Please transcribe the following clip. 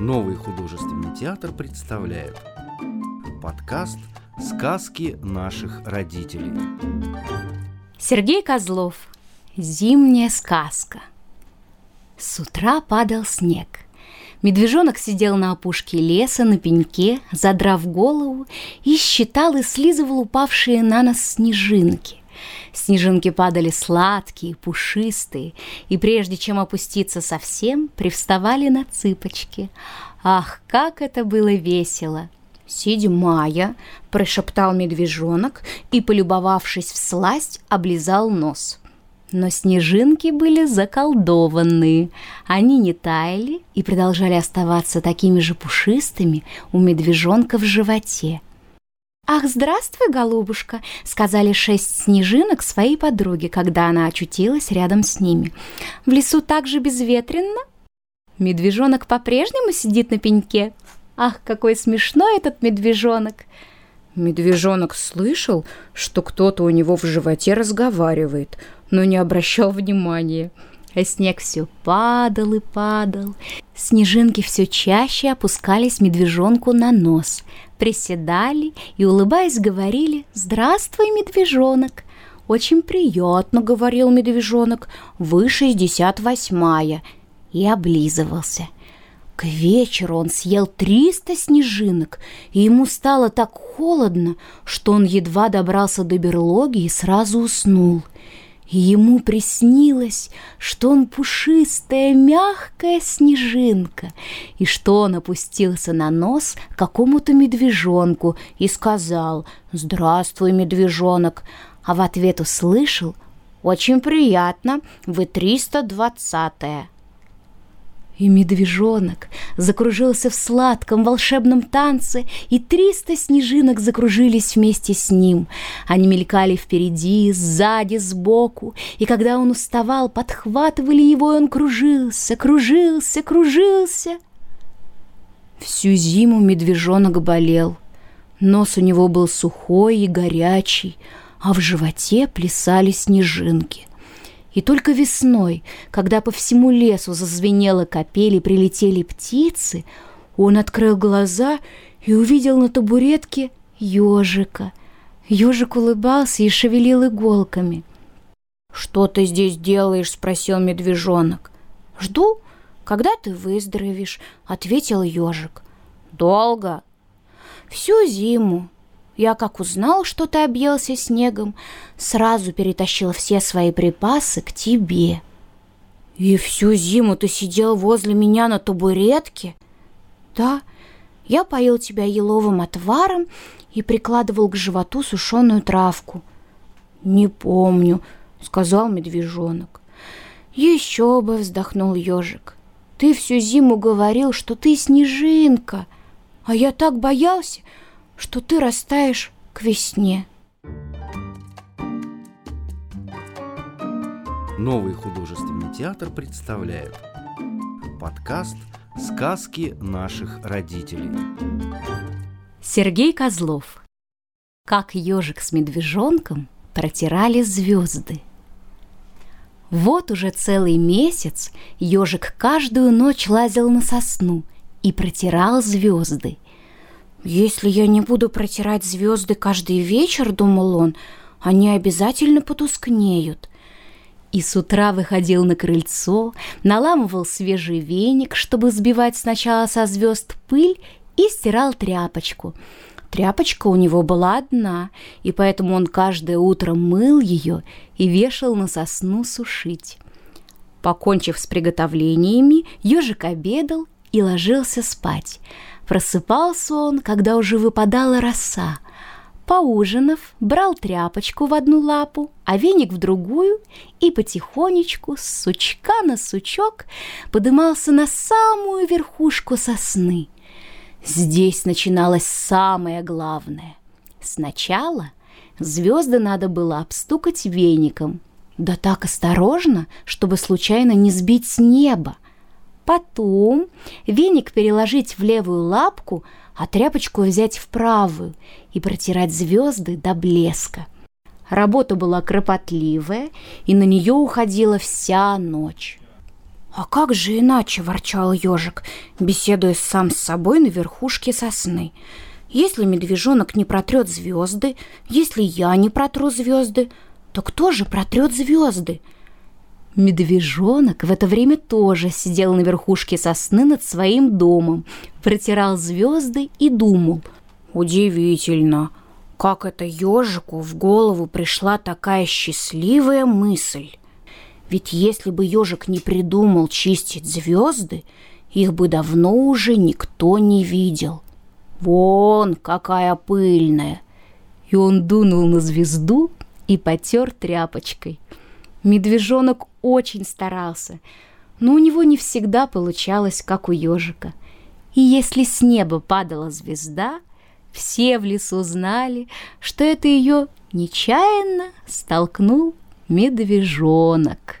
Новый художественный театр представляет подкаст «Сказки наших родителей». Сергей Козлов. Зимняя сказка. С утра падал снег. Медвежонок сидел на опушке леса на пеньке, задрав голову, и считал и слизывал упавшие на нас снежинки. Снежинки падали сладкие, пушистые, и прежде чем опуститься совсем, привставали на цыпочки. Ах, как это было весело! «Седьмая!» – прошептал медвежонок и, полюбовавшись в сласть, облизал нос. Но снежинки были заколдованные. Они не таяли и продолжали оставаться такими же пушистыми у медвежонка в животе. «Ах, здравствуй, голубушка!» — сказали шесть снежинок своей подруге, когда она очутилась рядом с ними. «В лесу так же безветренно?» Медвежонок по-прежнему сидит на пеньке. «Ах, какой смешной этот медвежонок!» Медвежонок слышал, что кто-то у него в животе разговаривает, но не обращал внимания. А снег все падал и падал. Снежинки все чаще опускались медвежонку на нос — приседали и, улыбаясь, говорили «Здравствуй, медвежонок!» «Очень приятно», — говорил медвежонок, — «вы шестьдесят восьмая» и облизывался. К вечеру он съел триста снежинок, и ему стало так холодно, что он едва добрался до берлоги и сразу уснул — ему приснилось, что он пушистая, мягкая снежинка, и что он опустился на нос какому-то медвежонку и сказал «Здравствуй, медвежонок», а в ответ услышал «Очень приятно, вы триста двадцатая». И медвежонок закружился в сладком волшебном танце, и триста снежинок закружились вместе с ним. Они мелькали впереди, сзади, сбоку, и когда он уставал, подхватывали его, и он кружился, кружился, кружился. Всю зиму медвежонок болел. Нос у него был сухой и горячий, а в животе плясали снежинки — и только весной, когда по всему лесу зазвенела капель прилетели птицы, он открыл глаза и увидел на табуретке ежика. Ежик улыбался и шевелил иголками. «Что ты здесь делаешь?» — спросил медвежонок. «Жду, когда ты выздоровеешь», — ответил ежик. «Долго?» «Всю зиму. Я как узнал, что ты объелся снегом, сразу перетащил все свои припасы к тебе. И всю зиму ты сидел возле меня на табуретке? Да, я поил тебя еловым отваром и прикладывал к животу сушеную травку. Не помню, сказал медвежонок. Еще бы, вздохнул ежик. Ты всю зиму говорил, что ты снежинка, а я так боялся, что ты растаешь к весне. Новый художественный театр представляет подкаст «Сказки наших родителей». Сергей Козлов. Как ежик с медвежонком протирали звезды. Вот уже целый месяц ежик каждую ночь лазил на сосну и протирал звезды – «Если я не буду протирать звезды каждый вечер, — думал он, — они обязательно потускнеют». И с утра выходил на крыльцо, наламывал свежий веник, чтобы сбивать сначала со звезд пыль, и стирал тряпочку. Тряпочка у него была одна, и поэтому он каждое утро мыл ее и вешал на сосну сушить. Покончив с приготовлениями, ежик обедал и ложился спать — Просыпался он, когда уже выпадала роса. Поужинав, брал тряпочку в одну лапу, а веник в другую и потихонечку, с сучка на сучок, подымался на самую верхушку сосны. Здесь начиналось самое главное. Сначала звезды надо было обстукать веником, да так осторожно, чтобы случайно не сбить с неба, Потом веник переложить в левую лапку, а тряпочку взять в правую и протирать звезды до блеска. Работа была кропотливая, и на нее уходила вся ночь. А как же иначе, ворчал ежик, беседуя сам с собой на верхушке сосны. Если медвежонок не протрет звезды, если я не протру звезды, то кто же протрет звезды? Медвежонок в это время тоже сидел на верхушке сосны над своим домом, протирал звезды и думал. Удивительно, как это ежику в голову пришла такая счастливая мысль. Ведь если бы ежик не придумал чистить звезды, их бы давно уже никто не видел. Вон какая пыльная! И он дунул на звезду и потер тряпочкой. Медвежонок очень старался, но у него не всегда получалось, как у ежика. И если с неба падала звезда, все в лесу знали, что это ее нечаянно столкнул медвежонок.